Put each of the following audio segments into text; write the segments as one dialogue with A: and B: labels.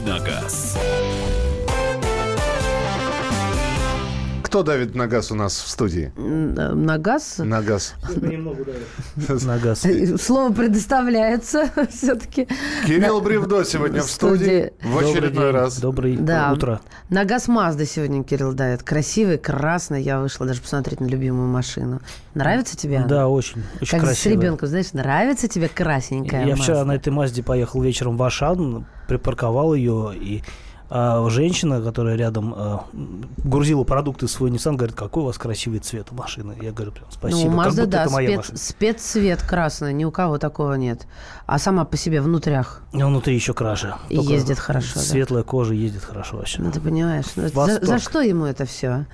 A: «Дави
B: Кто давит на газ у нас в студии?
C: На газ?
B: На газ.
D: На газ.
C: Слово предоставляется все-таки.
B: Кирилл Бревдо сегодня в студии в очередной раз.
D: Доброе
C: Да.
D: утро.
C: На газ Мазда сегодня Кирилл давит. Красивый, красный. Я вышла даже посмотреть на любимую машину. Нравится тебе она?
D: Да, очень, очень
C: Как с
D: красиво.
C: ребенком, знаешь, нравится тебе красненькая
D: Я вчера на этой Мазде поехал вечером в Ашан, припарковал ее, и а, женщина, которая рядом а, грузила продукты в свой Nissan, говорит, какой у вас красивый цвет у машины. Я говорю, прям, спасибо,
C: Ну,
D: будто
C: да,
D: это моя
C: спец,
D: машина.
C: спеццвет красный, ни у кого такого нет. А сама по себе внутрях
D: А внутри еще краше.
C: И ездит хорошо, да.
D: Светлая кожа ездит хорошо вообще.
C: Ну, ты понимаешь, ну, за, за что ему это все?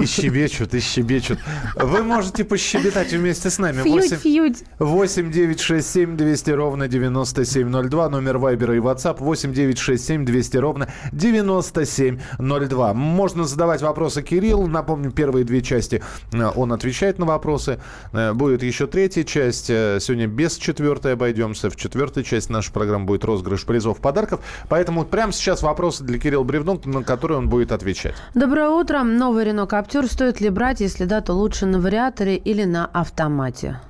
B: И щебечут, и щебечут. Вы можете пощебетать вместе с нами.
C: Фьють,
B: 8
C: фьють.
B: 8 9 6 7 200 ровно 9702. Номер Вайбера и WhatsApp 8 9 6 7 200 ровно 9702. Можно задавать вопросы Кириллу. Напомню, первые две части э, он отвечает на вопросы. Э, Будет еще третья часть. Э, Сегодня без четвертой обойдемся. В четвертой части нашей программы будет розыгрыш призов подарков. Поэтому прямо сейчас вопросы для Кирилла Бревно, на которые он будет отвечать.
C: Доброе утро. Новый Рено Каптюр стоит ли брать, если да, то лучше на вариаторе или на автомате?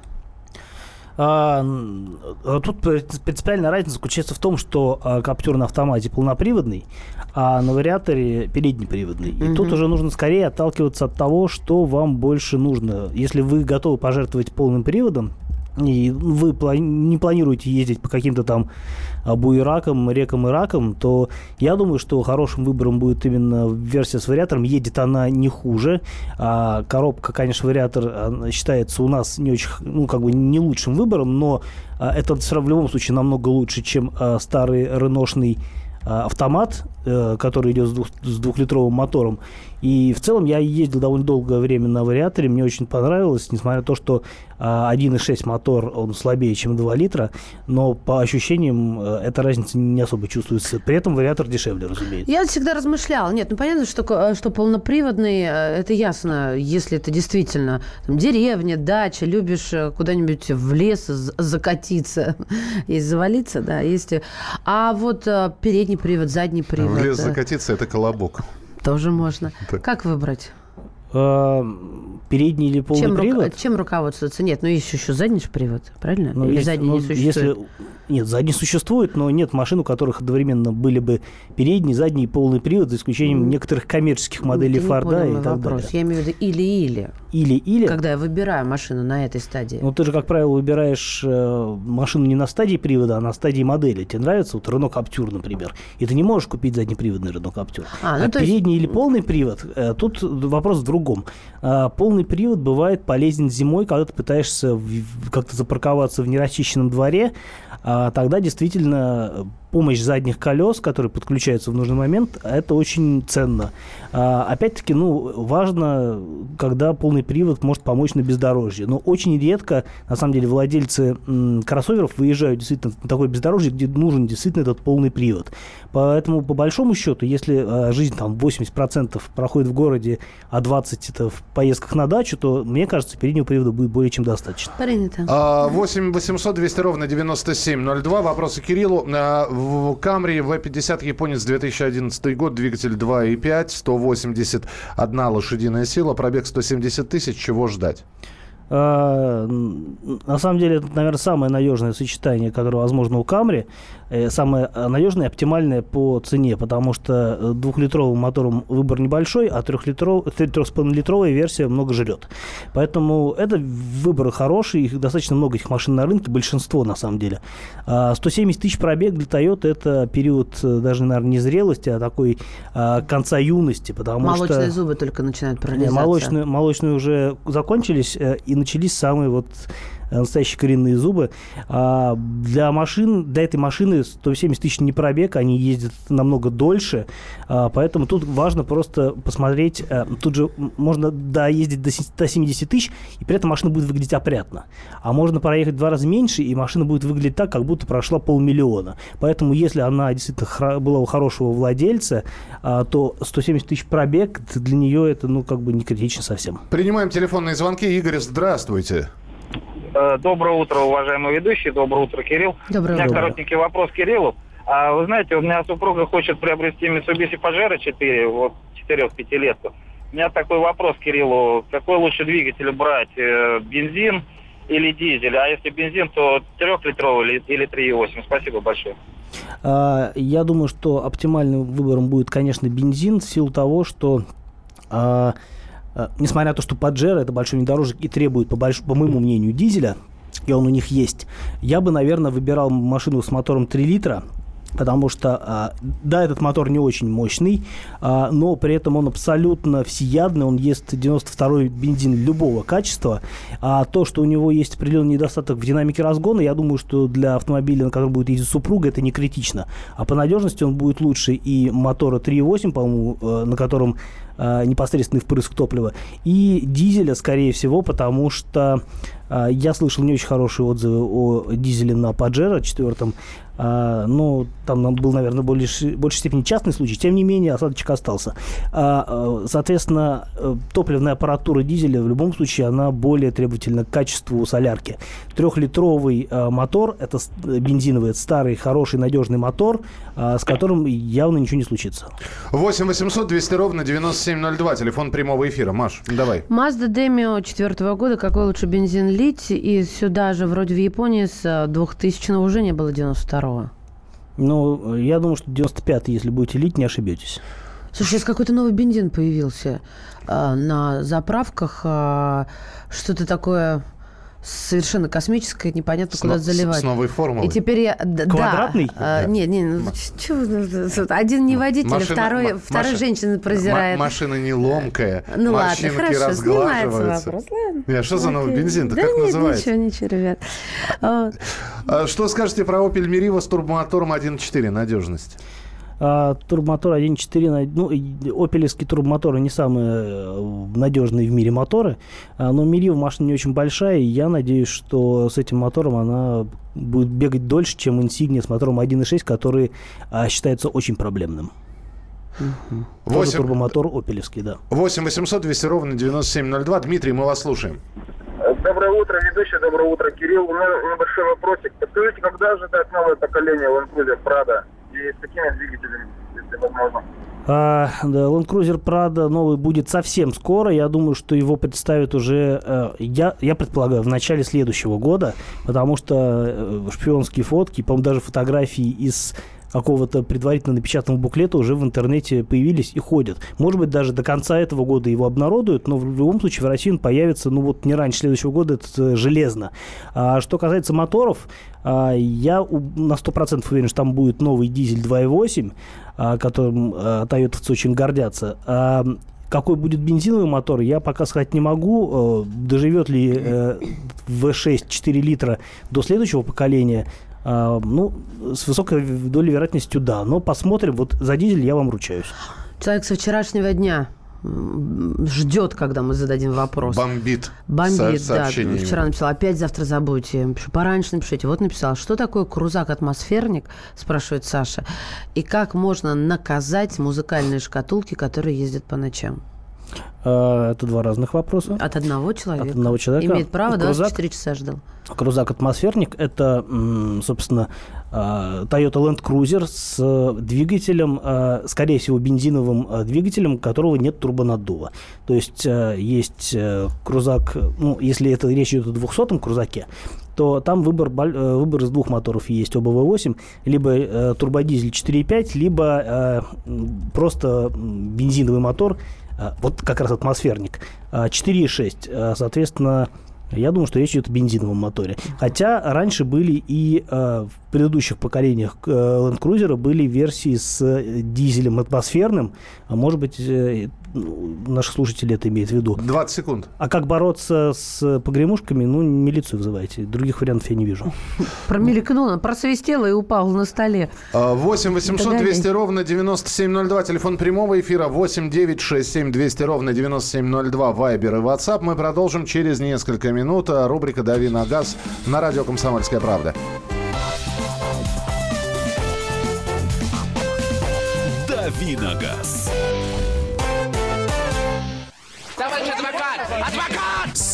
D: А, тут при- принципиальная разница заключается в том, что а, Каптюр на автомате полноприводный, а на вариаторе переднеприводный. И тут уже нужно скорее отталкиваться от того, что вам больше нужно. Если вы готовы пожертвовать полным приводом, и вы не планируете ездить по каким-то там буеракам, рекам и ракам, то я думаю, что хорошим выбором будет именно версия с вариатором. Едет она не хуже. А коробка, конечно, вариатор считается у нас не очень, ну, как бы не лучшим выбором, но а, это в любом случае намного лучше, чем а, старый реношный а, автомат, э, который идет с, двух- с двухлитровым мотором. И в целом я ездил довольно долгое время на вариаторе, мне очень понравилось, несмотря на то, что 1.6 мотор, он слабее, чем 2 литра, но по ощущениям э, эта разница не особо чувствуется. При этом вариатор дешевле, разумеется.
C: Я всегда размышляла. Нет, ну понятно, что, ко- что полноприводный, э, это ясно, если это действительно там, деревня, дача, любишь э, куда-нибудь в лес закатиться и завалиться, да, есть. А вот э, передний привод, задний привод.
B: В лес
C: э,
B: закатиться – это колобок.
C: Тоже можно.
B: Так.
C: Как выбрать?
D: А, передний или полный
C: Чем,
D: привод?
C: чем руководствоваться? Нет, ну есть еще задний привод, правильно?
D: Ну,
C: Или
D: есть-
C: задний
D: ну,
C: не существует?
D: Если, нет, задний существует, но нет машин, у которых одновременно были бы передний, задний и полный привод, за исключением некоторых коммерческих моделей Форда и так
C: вопрос.
D: далее.
C: Я имею в виду или-или.
D: Или-или.
C: Когда я выбираю машину на этой стадии.
D: Ну, ты же, как правило, выбираешь э, машину не на стадии привода, а на стадии модели. Тебе нравится вот Renault Captur, например, и ты не можешь купить заднеприводный Renault Captur.
C: А, ну, есть-
D: передний или полный привод, э, тут вопрос в другом. А, полный привод бывает полезен зимой, когда ты пытаешься как-то запарковаться в нерасчищенном дворе, а тогда действительно э, помощь задних колес, которые подключаются в нужный момент, это очень ценно. А, опять-таки, ну, важно, когда полный привод может помочь на бездорожье. Но очень редко, на самом деле, владельцы м, кроссоверов выезжают действительно на такое бездорожье, где нужен действительно этот полный привод. Поэтому, по большому счету, если а, жизнь там 80% проходит в городе, а 20% это в поездках на дачу, то, мне кажется, переднего привода будет более чем достаточно.
C: Принято.
B: А, 8 800 200 ровно 9702. Вопросы Кириллу. В Камри V50 японец 2011 год. Двигатель 2.5. 181 лошадиная сила. Пробег 170 тысяч. Чего ждать?
D: А, На самом деле, это, наверное, самое надежное сочетание, которое возможно у Камри. Э, Самое э, надежное оптимальное по цене, потому что э, двухлитровым мотором выбор небольшой, а трехлитров... трехлитровая версия много жрет. Поэтому это выбор хороший, их достаточно много этих машин на рынке, большинство на самом деле. А 170 тысяч пробег для Toyota это период даже, наверное, не зрелости, а такой а, конца юности, потому
C: Молочные
D: что...
C: зубы только начинают
D: Не,
C: прорезаться.
D: Молочные, молочные уже закончились, и начались самые вот настоящие коренные зубы. А для машин, для этой машины 170 тысяч не пробег, они ездят намного дольше, а, поэтому тут важно просто посмотреть, э, тут же можно доездить до се- 170 тысяч, и при этом машина будет выглядеть опрятно. А можно проехать в два раза меньше, и машина будет выглядеть так, как будто прошла полмиллиона. Поэтому если она действительно была у хорошего владельца, а, то 170 тысяч пробег, для нее это, ну, как бы не критично совсем.
B: Принимаем телефонные звонки. Игорь, здравствуйте.
E: Э, Доброе утро, уважаемый ведущий. Доброе утро, Кирилл.
C: Доброе
E: У меня
C: утро.
E: коротенький вопрос Кириллу.
A: А вы знаете, у меня супруга хочет приобрести Mitsubishi Pajero 4, вот 4-5 лет. У меня такой вопрос Кириллу. Какой лучше двигатель брать? Э, бензин или дизель? А если бензин, то трехлитровый или 3,8? Спасибо большое.
D: А, я думаю, что оптимальным выбором будет, конечно, бензин в силу того, что а, несмотря на то, что Паджеро это большой внедорожник и требует, по, больш... по моему мнению, дизеля, и он у них есть, я бы, наверное, выбирал машину с мотором 3 литра, Потому что, а, да, этот мотор не очень мощный, а, но при этом он абсолютно всеядный, он ест 92-й бензин любого качества. А то, что у него есть определенный недостаток в динамике разгона, я думаю, что для автомобиля, на котором будет ездить супруга, это не критично. А по надежности он будет лучше и мотора 3.8, по-моему, э, на котором э, непосредственный впрыск топлива, и дизеля, скорее всего, потому что э, я слышал не очень хорошие отзывы о дизеле на Паджеро четвертом. А, ну, там был, наверное, более, большей степени частный случай. Тем не менее, осадочек остался. А, а, соответственно, э, топливная аппаратура дизеля в любом случае, она более требовательна к качеству солярки. Трехлитровый а, мотор, это бензиновый, это старый, хороший, надежный мотор, а, с которым явно ничего не случится.
B: 8 800 200 ровно 9702, телефон прямого эфира. Маш, давай.
C: Mazda Demio четвертого года, какой лучше бензин лить? И сюда же, вроде в Японии, с 2000 уже не было 92 -го.
D: Ну, я думаю, что 95 если будете лить, не ошибетесь.
C: Слушай, сейчас какой-то новый бензин появился а, на заправках. А, что-то такое совершенно космическое, непонятно, с куда
B: но,
C: заливать.
B: С новой формулой.
C: И теперь я...
D: Квадратный?
C: Да, а, нет, нет, ну, чё, ну, один не водитель, машина, второй, ма- второй женщина презирает.
B: машина не ломкая,
C: Ну ладно, хорошо, снимается
B: вопрос. Ладно. Я, что за новый бензин-то,
C: да
B: как
C: нет,
B: называется?
C: ничего, ничего, ребят.
B: А, что скажете про Opel Meriva с турбомотором 1.4, надежность?
D: А, турбомотор 1.4, ну, опелевские турбомоторы не самые э, надежные в мире моторы, а, но Мирива машина не очень большая, и я надеюсь, что с этим мотором она будет бегать дольше, чем Insignia с мотором 1.6, который а, считается очень проблемным. Угу. 8... Тоже турбомотор опелевский, да.
B: 8 800 200 ровно 9702. Дмитрий, мы вас слушаем.
E: Доброе утро, ведущий, доброе утро, Кирилл. У меня небольшой вопросик. Подскажите, когда ожидать новое поколение Land Cruiser Prado? И с какими двигателями, если возможно? А,
D: да, Land Cruiser Prado новый будет совсем скоро. Я думаю, что его представят уже, э, я, я предполагаю, в начале следующего года, потому что э, шпионские фотки, по-моему, даже фотографии из какого-то предварительно напечатанного буклета уже в интернете появились и ходят. Может быть, даже до конца этого года его обнародуют, но в любом случае в России он появится, ну вот не раньше следующего года, это железно. А что касается моторов, а, я на 100% уверен, что там будет новый дизель 2.8, а, которым а, тойотовцы очень гордятся. Какой будет бензиновый мотор, я пока сказать не могу. Доживет ли V6 4 литра до следующего поколения, ну, с высокой долей вероятностью да. Но посмотрим. Вот за дизель я вам ручаюсь.
C: Человек со вчерашнего дня ждет, когда мы зададим вопрос.
B: Бомбит.
C: Бомбит, со да. Вчера написал, опять завтра забудьте. Пишу, пораньше напишите. Вот написал, что такое крузак-атмосферник, спрашивает Саша. И как можно наказать музыкальные шкатулки, которые ездят по ночам?
D: А, это два разных вопроса.
C: От одного человека.
D: От одного человека.
C: Имеет право, Крузак, 24 часа ждал.
D: Крузак-атмосферник – это, собственно, а, Toyota Land Cruiser с двигателем, а, скорее всего, бензиновым двигателем, у которого нет турбонаддува. То есть есть э, крузак, ну, если это речь идет о 200-м крузаке, то там выбор, э, выбор из двух моторов есть, оба V8, либо э, турбодизель 4.5, либо э, просто бензиновый мотор вот как раз атмосферник, 4,6. А, соответственно, я думаю, что речь идет о бензиновом моторе. Хотя раньше были и в предыдущих поколениях э, Land Cruiser были версии с э, дизелем атмосферным. А может быть, э, наши слушатели это имеют в виду.
B: 20 секунд.
D: А как бороться с погремушками? Ну, милицию вызывайте. Других вариантов я не вижу.
C: Промелькнула, просвистела и упала на столе.
B: 8 800 200 ровно 9702. Телефон прямого эфира 8 9 6 7 200 ровно 9702. Вайбер и WhatsApp. Мы продолжим через несколько минут. Рубрика «Дави на газ» на радио «Комсомольская правда».
F: «Дави на газ».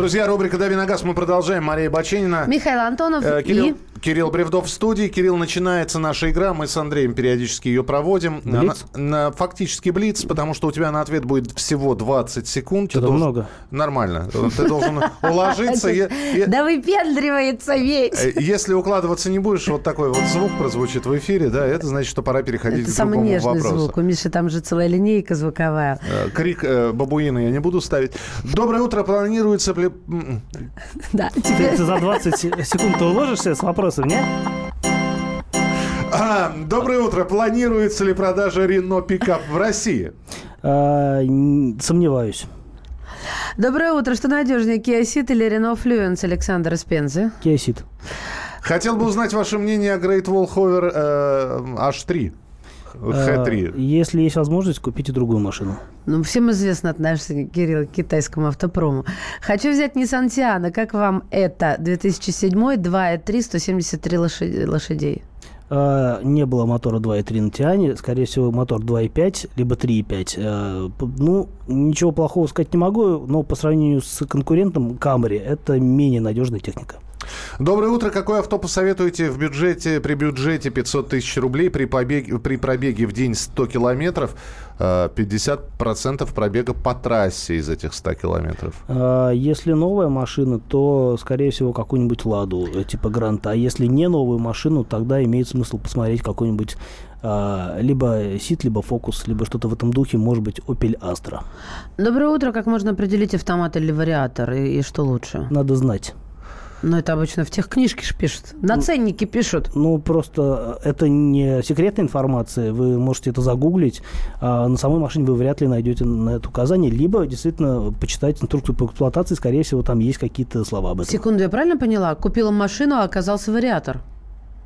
B: Друзья, рубрика «Дави на газ» мы продолжаем. Мария Баченина.
C: Михаил Антонов
B: Э, Кирилл,
C: и...
B: Кирилл Бревдов в студии. Кирилл, начинается наша игра. Мы с Андреем периодически ее проводим.
D: Блиц?
B: На, на- фактически блиц, потому что у тебя на ответ будет всего 20 секунд.
D: Что-то
B: должен-
D: много.
B: Нормально. Ты должен уложиться.
C: Да выпендривается весь.
B: э, Если укладываться не будешь, вот такой вот звук прозвучит в эфире, да, это значит, что пора переходить
C: Это
B: к
C: самый
B: другому
C: нежный
B: вопросу.
C: звук. У Миши там же целая линейка звуковая.
B: Э, Крик э, бабуина я не буду ставить. Доброе утро, планируется...
C: Да,
D: Ты,
C: теперь...
D: ты за 20 се- секунд ты уложишься с вопросом, нет?
B: А, доброе утро. Планируется ли продажа Рено пикап в России?
D: А, сомневаюсь.
C: Доброе утро. Что надежнее, Kia Ceed или Renault Fluence, Александр Пензы?
D: Киосит.
B: Хотел бы узнать ваше мнение о Great Wall Hover э, H3. H3.
D: Если есть возможность, купите другую машину.
C: Ну, всем известно отношение Кирилла к китайскому автопрому. Хочу взять Nissan Tiana. Как вам это? 2007, 2.3, 173 лошади- лошадей.
D: А, не было мотора 2.3 на Тиане, скорее всего, мотор 2.5, либо 3.5. А, ну, ничего плохого сказать не могу, но по сравнению с конкурентом Camry, это менее надежная техника.
B: Доброе утро. Какое авто посоветуете в бюджете, при бюджете 500 тысяч рублей, при, побеге, при пробеге в день 100 километров, э, 50% пробега по трассе из этих 100 километров?
D: А, Если новая машина, то, скорее всего, какую-нибудь «Ладу» э, типа «Гранта». А если не новую машину, тогда имеет смысл посмотреть какой-нибудь либо «Сит», либо «Фокус», либо что-то в этом духе, может быть, «Опель Астра».
C: Доброе утро. Как можно определить автомат или вариатор? И, и что лучше?
D: Надо знать.
C: Ну, это обычно в тех книжке пишут. На ценнике пишут.
D: Ну, просто э, это не секретная информация, вы можете это загуглить, а на самой машине вы вряд ли найдете на это указание, либо действительно почитать инструкцию по эксплуатации, скорее всего, там есть какие-то слова об этом.
C: Секунду, я правильно поняла? Купила машину, а оказался вариатор.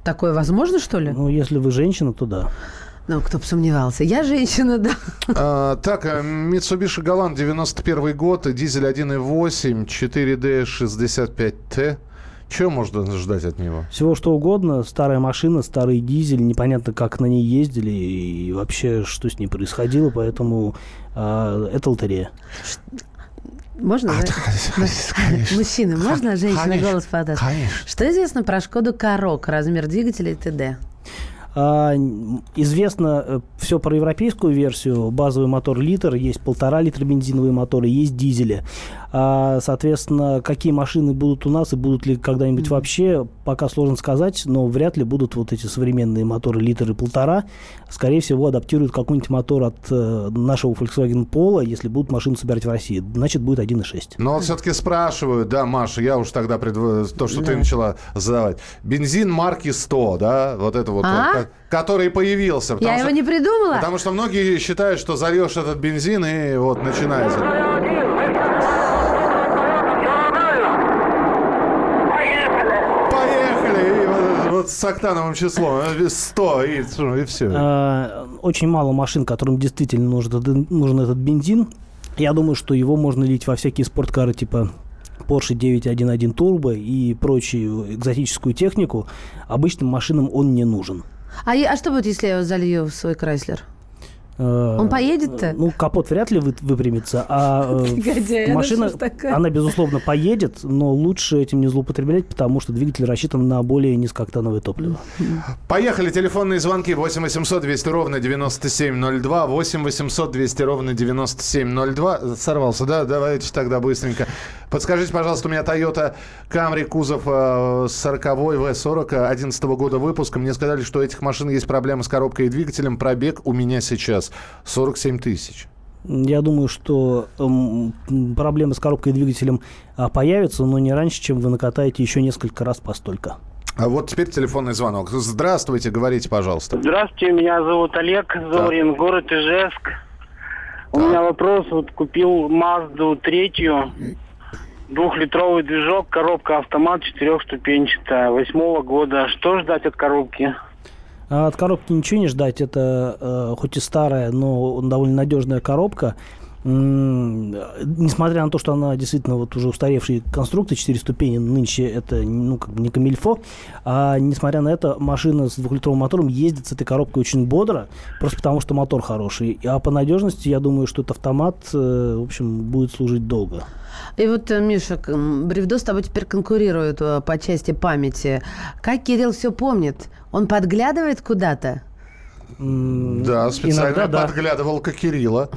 C: Такое возможно, что ли?
D: Ну, если вы женщина, то да.
C: Ну, кто бы сомневался. Я женщина, да.
B: А, так, э, Mitsubishi Galant, 91 год, дизель 1.8, 4D 65T. Чего можно ждать от него?
D: Всего что угодно, старая машина, старый дизель, непонятно, как на ней ездили и вообще, что с ней происходило, поэтому а, это лотерея.
C: Можно, да? Мужчины, можно женщина
B: Конечно,
C: голос подаст?
B: конечно.
C: Что известно про Шкоду Корок, размер двигателя и т.д.?
D: А, известно все про европейскую версию. Базовый мотор литр, есть полтора литра бензиновые моторы, есть дизели. А, соответственно, какие машины будут у нас и будут ли когда-нибудь вообще, пока сложно сказать, но вряд ли будут вот эти современные моторы литр и полтора. Скорее всего, адаптируют какой-нибудь мотор от э, нашего Volkswagen Polo, если будут машину собирать в России. Значит, будет 1.6.
B: Но вот все-таки спрашивают, да, Маша, я уж тогда предв... то, что ты
C: Да.
B: начала задавать. Бензин марки 100, да, вот это вот,
C: А?
B: Который появился.
C: Я
B: потому
C: его
B: что-
C: не придумала?
B: Потому что многие считают, что зальешь этот бензин и вот начинается. Вот, с октановым числом. э, 100 и, и все.
D: А, очень мало машин, которым действительно нужен, этот- нужен этот бензин. Я думаю, что его можно лить во всякие спорткары типа Porsche 911 Turbo и прочую экзотическую технику. Обычным машинам он не нужен.
C: А, а что будет, если я залью в свой Крайслер?
D: Э,
C: Он поедет-то?
D: Ну, капот вряд ли вы- выпрямится, а э,
C: она
D: машина,
C: такая?
D: она, безусловно, поедет, но лучше этим не злоупотреблять, потому что двигатель рассчитан на более низкооктановое топливо.
B: Поехали. Телефонные звонки 8 800 200 ровно 9702. 8 800 200 ровно 9702. Сорвался, да? Давайте тогда быстренько. Подскажите, пожалуйста, у меня Toyota Camry, кузов э, 40 V40 11 года выпуска. Мне сказали, что у этих машин есть проблемы с коробкой и двигателем. Пробег у меня сейчас 47 тысяч.
D: Я думаю, что м, проблемы с коробкой и двигателем а, появятся, но не раньше, чем вы накатаете еще несколько раз постолько.
B: А вот теперь телефонный звонок. Здравствуйте, говорите, пожалуйста.
G: Здравствуйте, меня зовут Олег Зорин, город Ижевск. У меня вопрос, вот купил Мазду третью, двухлитровый движок, коробка автомат четырехступенчатая, восьмого года. Что ждать от коробки?
D: А от коробки ничего не ждать. Это э, хоть и старая, но довольно надежная коробка несмотря на то, что она действительно вот уже устаревшие конструкции, 4 ступени, нынче это ну, как бы не камильфо, а несмотря на это, машина с двухлитровым мотором ездит с этой коробкой очень бодро, просто потому что мотор хороший. А по надежности, я думаю, что этот автомат, э, в общем, будет служить долго.
C: И вот, э, Миша, Бревдо с тобой теперь конкурирует э, по части памяти. Как Кирилл все помнит? Он подглядывает куда-то?
B: Да, специально Иногда, да. подглядывал к Кирилла.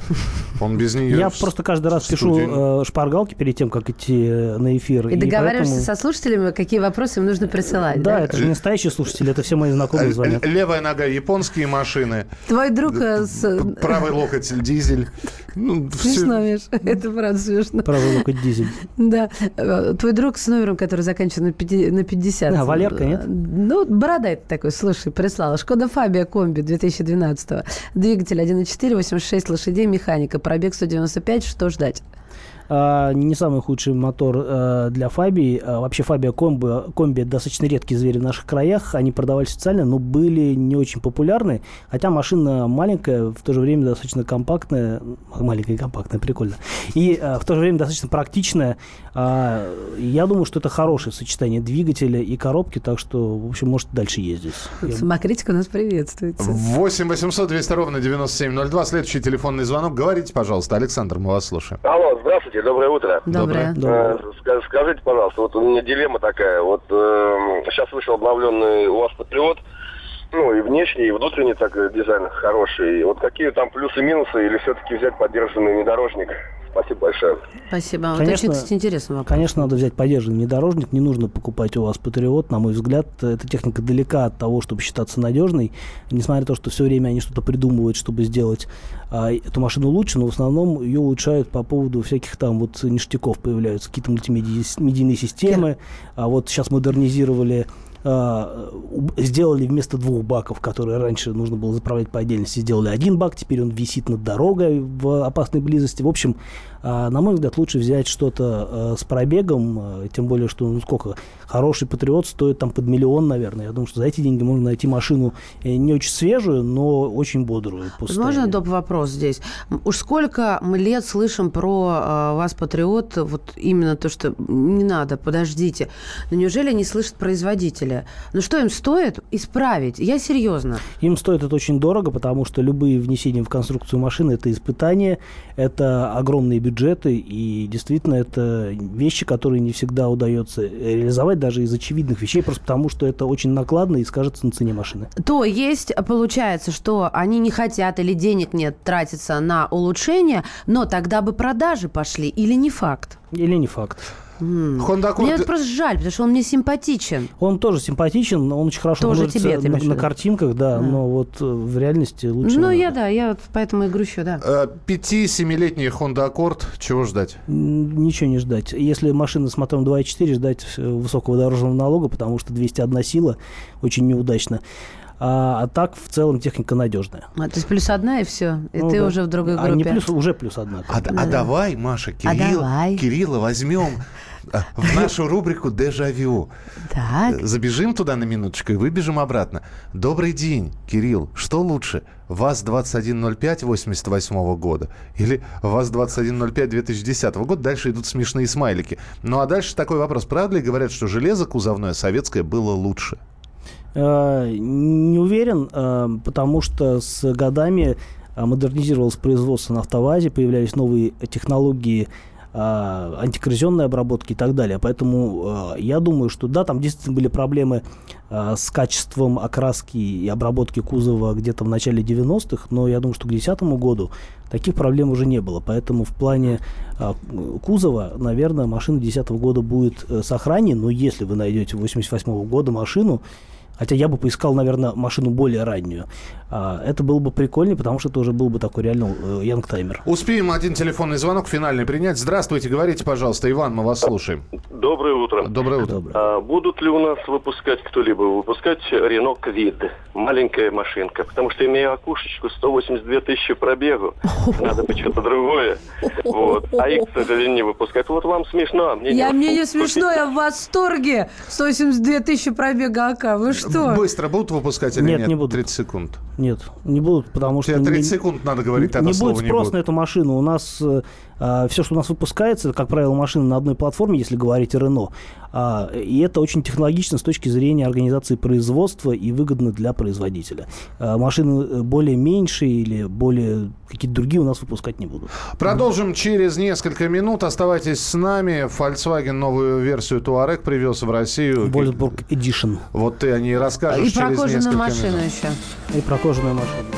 B: Он без нее.
D: Я просто каждый раз пишу э, шпаргалки перед тем, как идти э, на эфир.
C: И, и договариваешься поэтому... со слушателями, какие вопросы им нужно присылать.
D: Да, да? это же не настоящие слушатели, это все мои знакомые звонят.
B: Левая нога японские машины.
C: Твой друг э, с...
B: Правый локоть дизель.
C: Ну, смешно, Миш, это правда смешно.
D: Правый локоть дизель.
C: Да. Твой друг с номером, который заканчивается на 50.
D: А, Валерка, нет?
C: Ну, борода это такой, слушай, прислала. Шкода Фабия Комби 2012 Двигатель 1.4, 86 лошадей, механика. Пробег 195, что ждать?
D: А, не самый худший мотор а, для Фабии. А, вообще Фабия Комби, Комби достаточно редкие звери в наших краях. Они продавались специально, но были не очень популярны. Хотя машина маленькая, в то же время достаточно компактная. Маленькая и компактная, прикольно. И в то же время достаточно практичная. Я думаю, что это хорошее сочетание двигателя и коробки, так что, в общем, может дальше ездить.
C: Самокритика у нас приветствуется.
B: 8 800 200 ровно 9702. Следующий телефонный звонок. Говорите, пожалуйста, Александр, мы вас слушаем.
H: Алло, здравствуйте. Здравствуйте, доброе утро.
C: Доброе.
H: доброе. Э, скажите, пожалуйста, вот у меня дилемма такая. Вот э, сейчас вышел обновленный у вас Патриот. Ну, и внешний, и внутренний так дизайн хороший. Вот какие там плюсы-минусы, или все-таки взять поддержанный внедорожник? Спасибо большое.
C: Спасибо. Конечно, это очень, кстати, интересный вопрос.
D: Конечно, надо взять поддержанный внедорожник. Не нужно покупать у вас Патриот. На мой взгляд, эта техника далека от того, чтобы считаться надежной. Несмотря на то, что все время они что-то придумывают, чтобы сделать а, эту машину лучше, но в основном ее улучшают по поводу всяких там вот ништяков появляются, какие-то мультимедийные системы. А вот сейчас модернизировали сделали вместо двух баков, которые раньше нужно было заправлять по отдельности, сделали один бак, теперь он висит над дорогой в опасной близости. В общем, а, на мой взгляд, лучше взять что-то а, с пробегом, тем более, что, ну, сколько, хороший Патриот стоит там под миллион, наверное. Я думаю, что за эти деньги можно найти машину э, не очень свежую, но очень бодрую.
C: Можно доп. вопрос здесь? Уж сколько мы лет слышим про вас, Патриот, вот именно то, что не надо, подождите. Но неужели не слышат производитель? Производителя. Но что им стоит исправить? Я серьезно.
D: Им стоит это очень дорого, потому что любые внесения в конструкцию машины – это испытания, это огромные бюджеты, и действительно это вещи, которые не всегда удается реализовать даже из очевидных вещей, просто потому что это очень накладно и скажется на цене машины.
C: То есть получается, что они не хотят или денег нет тратиться на улучшение, но тогда бы продажи пошли или не факт?
D: Или не факт.
C: Honda Accord... Мне вот просто жаль, потому что он мне симпатичен.
D: Он тоже симпатичен, он очень хорошо тоже тебе, на, на картинках, да, да, но вот э, в реальности лучше.
C: Ну, я, да, я вот поэтому и грущу, да.
B: Э, пяти-семилетний Honda Accord, чего ждать?
D: Ничего не ждать. Если машина с мотором 2.4, ждать э, высокого дорожного налога, потому что 201 сила очень неудачно. А, а так в целом техника надежная.
C: А, то есть плюс одна и все, и ну, ты да. уже в другой группе. А не
D: плюс, уже плюс одна.
B: А, да. а давай, Маша, Кирилл, а давай. Кирилла возьмем а, в нашу рубрику «Дежавю». Так. Забежим туда на минуточку и выбежим обратно. Добрый день, Кирилл. Что лучше, ВАЗ-2105 88 года или ВАЗ-2105 2010 года? Дальше идут смешные смайлики. Ну а дальше такой вопрос. Правда ли говорят, что железо кузовное советское было лучше?
D: Э, не уверен, э, потому что с годами э, модернизировалось производство на автовазе, появлялись новые технологии антикоррозионной обработки и так далее. Поэтому я думаю, что да, там действительно были проблемы с качеством окраски и обработки кузова где-то в начале 90-х, но я думаю, что к 2010 году таких проблем уже не было. Поэтому в плане кузова, наверное, машина 2010 года будет сохранена, но если вы найдете 88 года машину, Хотя я бы поискал, наверное, машину более раннюю. А, это было бы прикольнее, потому что это уже был бы такой реально э, янгтаймер.
B: Успеем один телефонный звонок финальный принять. Здравствуйте, говорите, пожалуйста. Иван, мы вас слушаем.
H: Доброе утро.
B: Доброе утро.
H: А, будут ли у нас выпускать кто-либо? Выпускать Рено Квид. Маленькая машинка. Потому что имея окушечку 182 тысячи пробегу. Надо бы что-то другое. Вот. А их, к сожалению, не выпускать. Вот вам смешно. А мне
C: я, не мне не смешно, я в восторге. 182 тысячи пробега АК. Вы что? Что?
B: Быстро будут выпускать или
D: нет?
B: Нет,
D: не будут.
B: 30 секунд.
D: Нет, не будут, потому что...
B: Тебе 30
D: не,
B: секунд надо говорить, тогда
D: не будет
B: не
D: спрос
B: будет.
D: на эту машину. У нас э, все, что у нас выпускается, как правило, машины на одной платформе, если говорить о Рено. А, и это очень технологично с точки зрения организации производства и выгодно для производителя. А, машины э, более меньшие или более какие-то другие у нас выпускать не будут.
B: Продолжим через несколько минут. Оставайтесь с нами. Volkswagen новую версию Touareg привез в Россию.
D: Wolfsburg Edition.
B: Вот ты о ней расскажешь
C: И про
B: через
C: кожаную
B: несколько
C: машину
B: минут.
C: еще.
D: И про кожаную машину.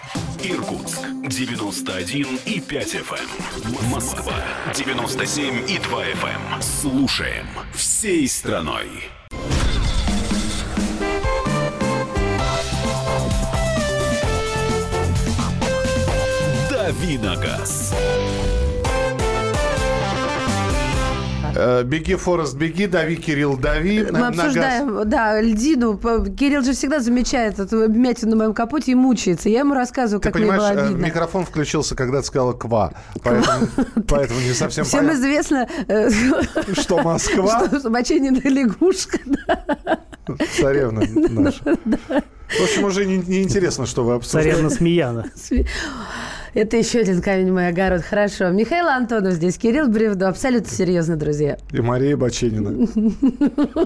F: Иркутск 91 и 5 FM. Москва 97 и 2 FM. Слушаем всей страной. Давиногаз.
B: Э, Беги, Форест, беги, дави, Кирилл, дави.
C: Мы
B: На- на газ.
C: обсуждаем, да, льдину. Кирилл же всегда замечает эту вмятину на моем капоте и мучается. Я ему рассказываю,
B: Ты
C: как мне было
B: понимаешь, э,
C: обидно.
B: микрофон включился, когда ты сказала «ква». Поэтому, поэтому не совсем
C: Всем
B: понятно,
C: известно, э,
B: что Москва,
C: что мочение лягушка.
B: царевна наша. В общем, уже не- неинтересно, что вы обсуждаете.
D: Царевна Смеяна.
C: Это еще один камень в мой огород. Хорошо. Михаил Антонов здесь, Кирилл Бревдо. Абсолютно серьезно, друзья.
B: И Мария Баченина.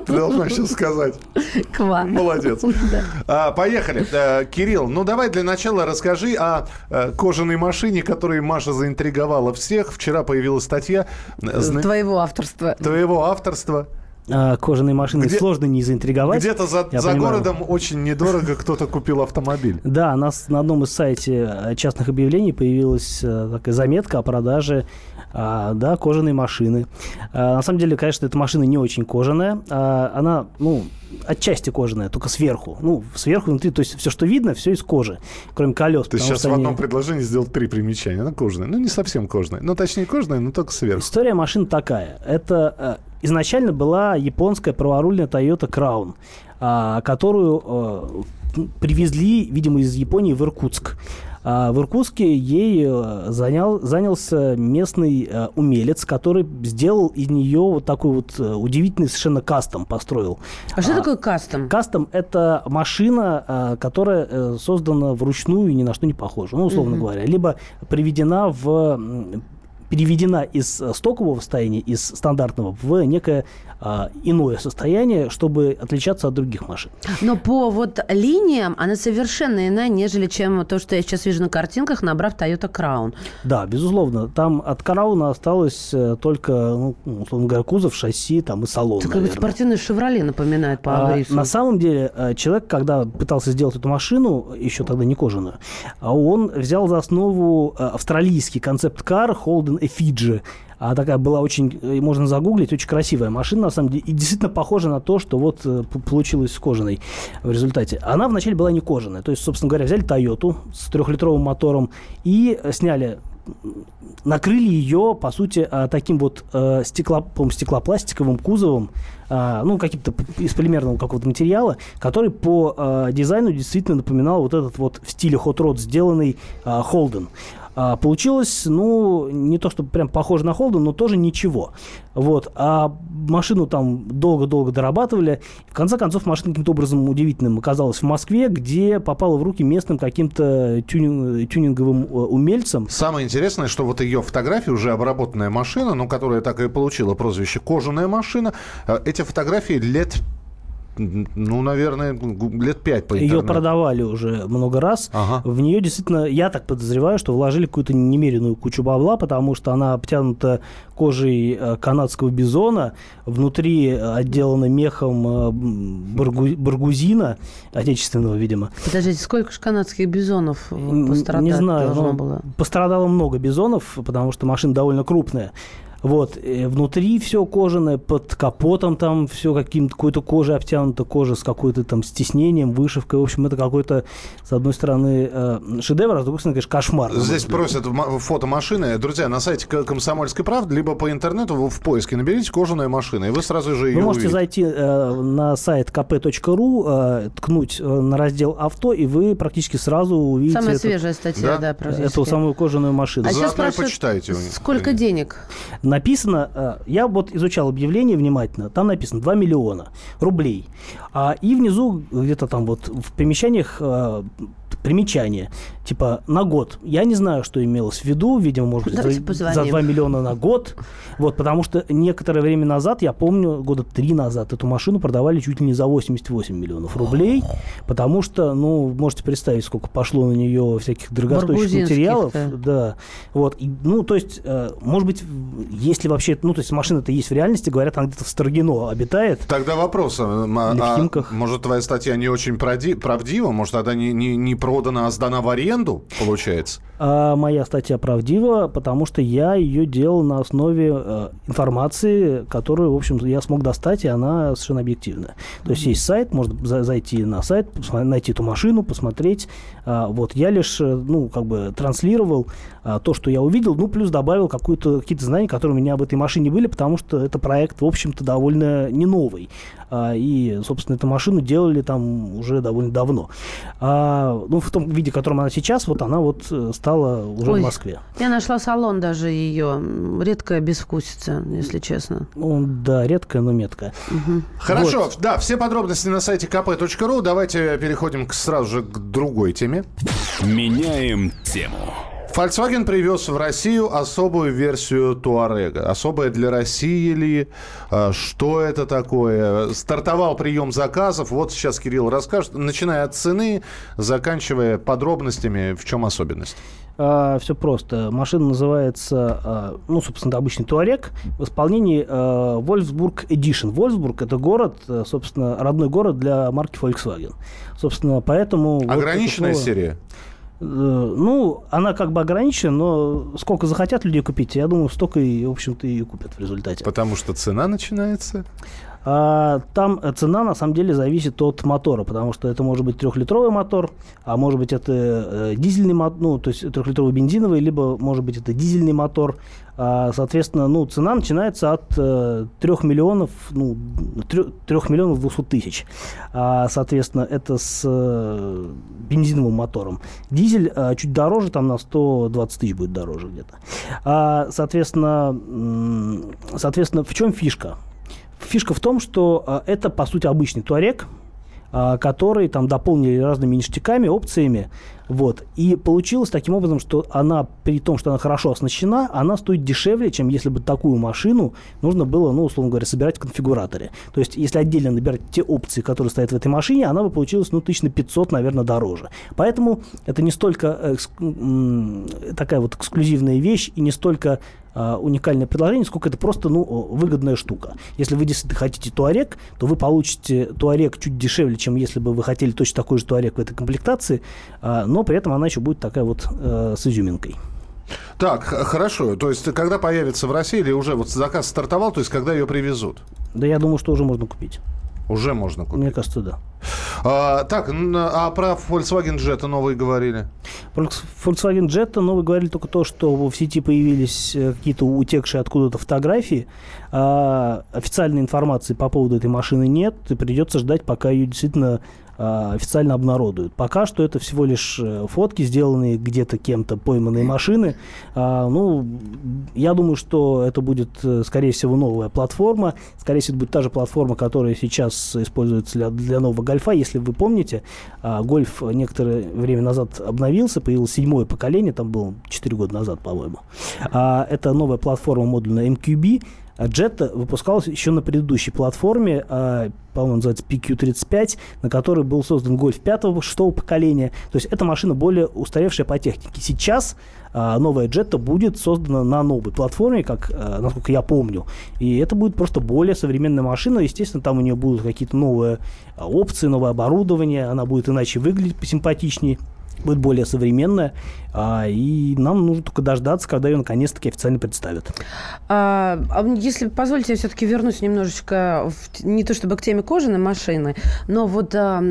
B: Ты должна сейчас сказать.
C: Ква.
B: Молодец. А, поехали. Э, Кирилл, ну давай для начала расскажи о э, кожаной машине, которой Маша заинтриговала всех. Вчера появилась статья э,
C: Твоего авторства.
B: твоего авторства.
D: А, кожаные машины
B: Где-
D: сложно не заинтриговать.
B: Где-то за,
D: Я
B: за
D: понимаю.
B: городом очень недорого кто-то купил автомобиль.
D: Да, у нас на одном из сайте э, частных объявлений появилась э, такая заметка о продаже а, да, кожаной машины. А, на самом деле, конечно, эта машина не очень кожаная. Она, ну, отчасти кожаная, только сверху. Ну, сверху, внутри, то есть все, что видно, все из кожи, кроме колес.
B: Ты сейчас в
D: они-
B: одном предложении сделал три примечания. Она кожаная. Ну, не совсем кожаная. Ну, точнее, кожаная, но только сверху.
D: История машин такая. Это э, изначально была японская праворульная Toyota Crown, а, которую э, привезли, видимо, из Японии в Иркутск. А в Иркутске ей занял, занялся местный э, умелец, который сделал из нее вот такой вот удивительный совершенно кастом построил.
C: А что
D: А,
C: такое кастом?
D: Кастом – это машина, которая э, создана вручную и ни на что не похожа, ну, условно говоря. Либо приведена в переведена из э, стокового состояния, из стандартного, в некое а, иное состояние, чтобы отличаться от других машин.
C: Но по вот линиям она совершенно иная, нежели чем то, что я сейчас вижу на картинках, набрав Toyota Crown.
D: Да, безусловно. Там от Карауна осталось э, только, ну, условно говоря, кузов, шасси там, и салон,
C: Это как
D: наверное.
C: спортивный «Шевроле» напоминает по
D: А, на самом деле, э, человек, когда пытался сделать эту машину, еще тогда не кожаную, а он взял за основу австралийский концепт-кар Holden Effigy. А такая была очень, э, можно загуглить, очень красивая машина, на самом деле, и действительно похожа на то, что вот э, получилось с кожаной в результате. Она вначале была не кожаная, то есть, собственно говоря, взяли Тойоту с трехлитровым мотором и э, сняли накрыли ее, по сути, таким вот э, стекло, стеклопластиковым кузовом, ну, каким-то из полимерного какого-то материала, который по э, дизайну действительно напоминал вот этот вот в стиле Rod сделанный а, Holden. А, получилось, ну, не то, чтобы прям похоже на Holden, но тоже ничего. Вот. А машину там долго-долго дорабатывали. В конце концов, машина каким-то образом удивительным оказалась в Москве, где попала в руки местным каким-то тюнинг- тюнинговым э, умельцам.
B: Самое интересное, что вот ее фотографии, уже обработанная машина, ну, которая так и получила прозвище «кожаная машина», э, эти фотографии лет, ну, наверное, лет пять по
D: Ее
B: интернету.
D: продавали уже много раз.
B: Ага.
D: В нее действительно, я так подозреваю, что вложили какую-то немеренную кучу бабла, потому что она обтянута кожей э, канадского бизона, внутри э, отделана мехом э, баргу- баргузина, отечественного, видимо.
C: Подождите, сколько же канадских бизонов
D: М,
C: пострадать
D: Не знаю,
C: должно
D: но
C: было?
D: пострадало много бизонов, потому что машина довольно крупная. Вот. И внутри все кожаное, под капотом там все каким-то, какой-то кожей обтянута, кожа с какой-то там стеснением, вышивкой. В общем, это какой-то, с одной стороны, э, шедевр, а с другой стороны, конечно, кошмар.
B: Здесь просят фото машины. Друзья, на сайте «Комсомольской правды», либо по интернету в поиске наберите «кожаная машина», и вы сразу же ее
D: Вы можете
B: увидите.
D: зайти э, на сайт kp.ru, э, ткнуть э, на раздел «Авто», и вы практически сразу увидите
C: Самая
D: эту,
C: свежая статья,
B: Да?
C: да,
D: эту самую кожаную машину.
C: А сейчас спрашивают,
B: почитайте у них.
C: сколько денег?
D: Написано, э, я вот изучал объявление внимательно, там написано 2 миллиона рублей. А, и внизу где-то там вот в помещениях э, примечание, типа на год. Я не знаю, что имелось в виду, видимо, может быть,
C: Давайте
D: за,
C: позвоним.
D: за 2 миллиона на год. Вот, потому что некоторое время назад, я помню, года три назад, эту машину продавали чуть ли не за 88 миллионов рублей, потому что, ну, можете представить, сколько пошло на нее всяких дорогостоящих материалов.
C: да.
D: Вот. И, ну, то есть, э, может быть, если вообще, ну, то есть машина-то есть в реальности, говорят, она где-то в Строгино обитает.
B: Тогда вопрос. а, а, может, твоя статья не очень правдива? Может, тогда не, не, не продана, а сдана в аренду, получается?
D: А моя статья правдива, потому что я ее делал на основе э, информации, которую, в общем, я смог достать, и она совершенно объективная. То есть есть сайт, можно за- зайти на сайт, найти эту машину, посмотреть. А, вот я лишь, э, ну, как бы транслировал а, то, что я увидел, ну, плюс добавил какие-то знания, которые у меня об этой машине были, потому что это проект, в общем-то, довольно не новый. А, и, собственно, эту машину делали там уже довольно давно. А, ну, в том виде, в котором она сейчас, вот она вот э, стала уже
C: Ой.
D: в Москве.
C: Я нашла салон даже ее. Редкая безвкусица, если честно.
D: Ну, да, редкая, но меткая.
B: Хорошо, да, все подробности на сайте kp.ru. Давайте переходим к, сразу же к другой теме.
F: Меняем тему.
B: Volkswagen привез в Россию особую версию Туарега. Особая для России ли? А, Что это такое? Стартовал прием заказов. Вот сейчас Кирилл расскажет. Начиная от цены, заканчивая подробностями, в чем особенность.
D: все просто. Машина называется, а, ну, собственно, обычный Туарек в исполнении а, Wolfsburg Edition. Вольфсбург это город, э, собственно, родной город для марки Volkswagen. Собственно, поэтому... вот
B: Ограниченная
D: это слово-
B: серия.
D: Э, Ну, она как бы ограничена, но сколько захотят людей купить, я думаю, столько и, в общем-то, и купят в результате.
B: Потому что цена начинается.
D: А, там э, цена на самом деле зависит от мотора, потому что это может быть трехлитровый мотор, а может быть это э, дизельный мотор, ну, то есть трехлитровый бензиновый, либо может быть это дизельный мотор. А, соответственно, ну, цена начинается от э, 3 миллионов, ну, 3, миллионов 200 тысяч. А, соответственно, это с э, бензиновым мотором. Дизель чуть дороже, там на 120 тысяч будет дороже где-то. Соответственно, соответственно, в чем фишка? Фишка в том, что а, это, по сути, обычный туарек, а, который там дополнили разными ништяками, опциями. Вот. И получилось таким образом, что она, при том, что она хорошо оснащена, она стоит дешевле, чем если бы такую машину нужно было, ну, условно говоря, собирать в конфигураторе. То есть, если отдельно набирать те опции, которые стоят в этой машине, она бы получилась, ну, тысяч на 500, наверное, дороже. Поэтому это не столько э, экск- такая вот эксклюзивная вещь и не столько а, уникальное предложение, сколько это просто ну, выгодная штука. Если вы действительно хотите туарек, то вы получите туарек чуть дешевле, чем если бы вы хотели точно такой же туарек в этой комплектации, а, но при этом она еще будет такая вот э, с изюминкой.
B: Так, хорошо. То есть, когда появится в России, или уже вот заказ стартовал, то есть, когда ее привезут?
D: Да я думаю, что уже можно купить.
B: Уже можно купить.
D: Мне кажется, да.
B: А, так, а про Volkswagen Jetta новые говорили?
D: Volks- Volkswagen Jetta, но вы говорили только то, что в сети появились э, какие-то утекшие откуда-то фотографии. А, официальной информации по поводу этой машины нет, и придется ждать, пока ее действительно официально обнародуют. Пока что это всего лишь э, фотки, сделанные где-то кем-то пойманные машины. А, ну, я думаю, что это будет, э, скорее всего, новая платформа. Скорее всего, это будет та же платформа, которая сейчас используется для, для нового гольфа. Если вы помните, а, гольф некоторое время назад обновился, появилось седьмое поколение, там было 4 года назад, по-моему. А, это новая платформа модульная MQB. А Jetta выпускалась еще на предыдущей платформе, а, по-моему, называется PQ35, на которой был создан Golf 5-6 поколения. То есть эта машина более устаревшая по технике. Сейчас а, новая Jetta будет создана на новой платформе, как, насколько я помню. И это будет просто более современная машина. Естественно, там у нее будут какие-то новые опции, новое оборудование. Она будет иначе выглядеть, посимпатичнее. Будет более современная, а, и нам нужно только дождаться, когда ее наконец-таки официально представят.
C: А, а если позволите, я все-таки вернусь немножечко, в, не то чтобы к теме кожаной машины, но вот а,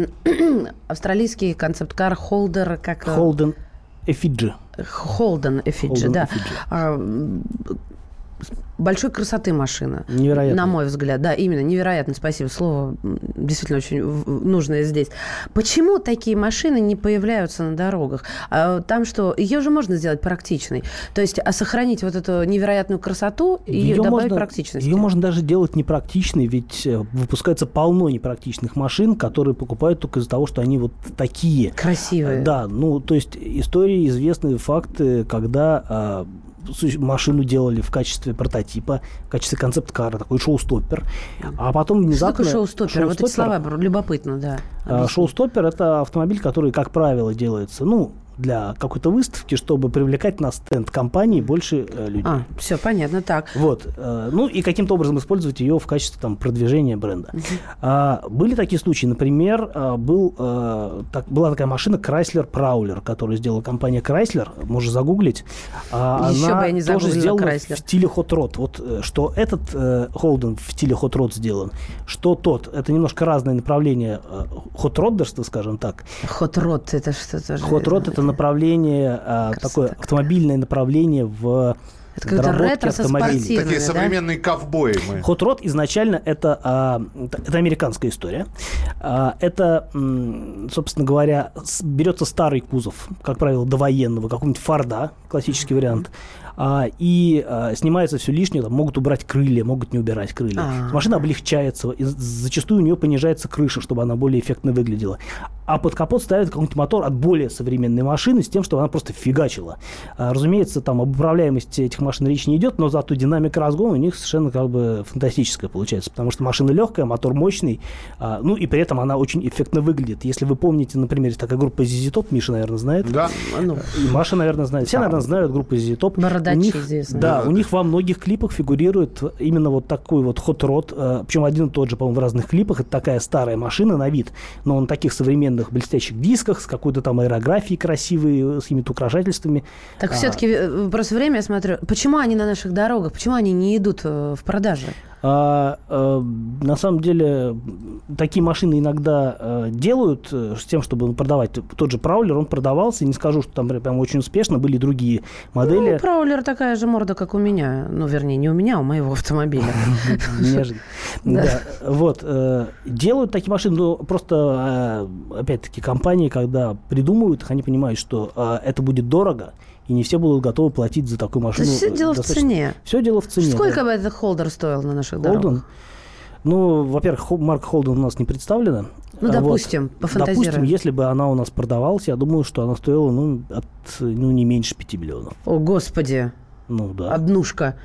C: австралийский концепт-кар Холдер, как...
D: Holden Efijy.
C: Holden Efijy, да. А, большой красоты машина.
D: Невероятно.
C: На мой взгляд, да, именно невероятно. Спасибо. Слово действительно очень нужное здесь. Почему такие машины не появляются на дорогах? А, там что, ее же можно сделать практичной. То есть, а сохранить вот эту невероятную красоту и ее добавить можно, практичность.
D: Ее можно даже делать непрактичной, ведь э, выпускается полно непрактичных машин, которые покупают только из-за того, что они вот такие.
C: Красивые.
D: Да, ну, то есть истории, известные факты, когда а, машину делали в качестве прототипа, в качестве концепт-кара, такой шоу-стоппер. А потом внезапно...
C: Что такое шоу-стоппер? Шоу вот эти слова любопытно, да.
D: А, шоу-стоппер – это автомобиль, который, как правило, делается, ну, для какой-то выставки, чтобы привлекать на стенд компании больше э, людей. А,
C: все понятно, так.
D: Вот. Э, ну и каким-то образом использовать ее в качестве там, продвижения бренда. А, были такие случаи. Например, а, был, а, так, была такая машина Chrysler Prowler, которую сделала компания Chrysler. Можно загуглить.
C: А, Еще
D: она
C: бы я не
D: тоже сделана
C: Chrysler.
D: в стиле Hot Rod. Вот э, что этот э, Holden в стиле Hot Rod сделан, что тот. Это немножко разное направление э, Hot Rodderства, скажем так.
C: Hot Rod это что-то
D: Hot Rod это направление, а, такое автомобильное направление в
C: это какое-то ретро
B: Такие да? современные ковбои
D: мы. Hot Rod изначально это, а, это американская история. А, это, собственно говоря, берется старый кузов, как правило, довоенного, какого-нибудь Форда, классический вариант, а, и а, снимается все лишнее, там, могут убрать крылья, могут не убирать крылья. А-а-а. Машина облегчается, и зачастую у нее понижается крыша, чтобы она более эффектно выглядела. А под капот ставят какой-нибудь мотор от более современной машины с тем, чтобы она просто фигачила. А, разумеется, там об управляемости этих машин речь не идет, но зато динамика разгона у них совершенно как бы фантастическая получается, потому что машина легкая, мотор мощный, а, ну и при этом она очень эффектно выглядит. Если вы помните, например, такая группа ZZ Top, Миша, наверное, знает.
B: Да.
D: И Маша, наверное, знает. Все, наверное, знают группу ZZ Top
C: бородачи них, известные.
D: Да, у них во многих клипах фигурирует именно вот такой вот хот-род, э, причем один и тот же, по-моему, в разных клипах. Это такая старая машина на вид, но на таких современных блестящих дисках с какой-то там аэрографией красивой, с какими-то украшательствами.
C: Так а, все-таки э, просто время я смотрю. Почему они на наших дорогах? Почему они не идут э, в продажу?
D: А, а, на самом деле такие машины иногда а, делают с тем, чтобы продавать. Тот же Праулер, он продавался, не скажу, что там прям очень успешно, были другие модели. Ну,
C: Праулер такая же морда, как у меня. Ну, вернее, не у меня, а у моего автомобиля.
D: Да. Вот. Э, делают такие машины, но просто, опять-таки, компании, когда придумывают они понимают, что это будет дорого, и не все будут готовы платить за такую машину.
C: все дело в цене.
D: Все дело в цене.
C: Сколько бы этот холдер стоил на наших дорогах?
D: Ну, во-первых, марка Холден у нас не представлена.
C: Ну, допустим, вот. пофантазируем.
D: Допустим, если бы она у нас продавалась, я думаю, что она стоила, ну, от, ну не меньше 5 миллионов.
C: О, Господи.
D: Ну, да.
C: Однушка.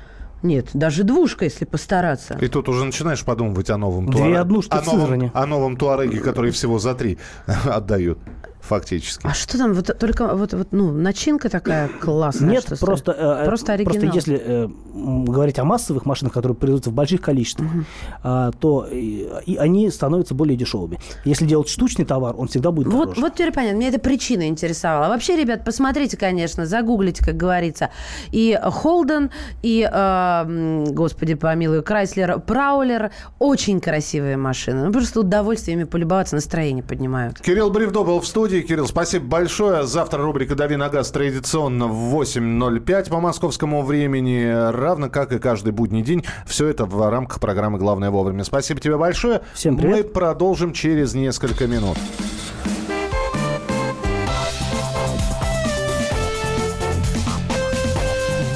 C: Нет, даже двушка, если постараться.
B: И тут уже начинаешь подумывать о новом
D: Две туареге. однушки
B: о новом, о новом туареге, который всего за три отдают фактически.
C: А что там? Вот только вот, вот ну начинка такая классная.
D: Нет, что просто э, просто оригинал. Просто если э, говорить о массовых машинах, которые производятся в больших количествах, угу. э, то и, и они становятся более дешевыми. Если делать штучный товар, он всегда будет
C: вот,
D: дороже.
C: Вот теперь понятно. Меня эта причина интересовала. Вообще, ребят, посмотрите, конечно, загуглите, как говорится, и Холден, и, э, господи, помилуй, Крайслер, Праулер, очень красивые машины. Ну просто удовольствие ими полюбоваться, настроение поднимают.
B: Кирилл Бревдо был в студии студии. Кирилл, спасибо большое. Завтра рубрика «Дави на газ» традиционно в 8.05 по московскому времени, равно как и каждый будний день. Все это в рамках программы «Главное вовремя». Спасибо тебе большое.
D: Всем привет.
B: Мы продолжим через несколько минут.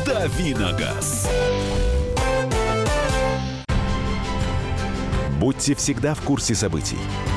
F: «Дави на газ». Будьте всегда в курсе событий.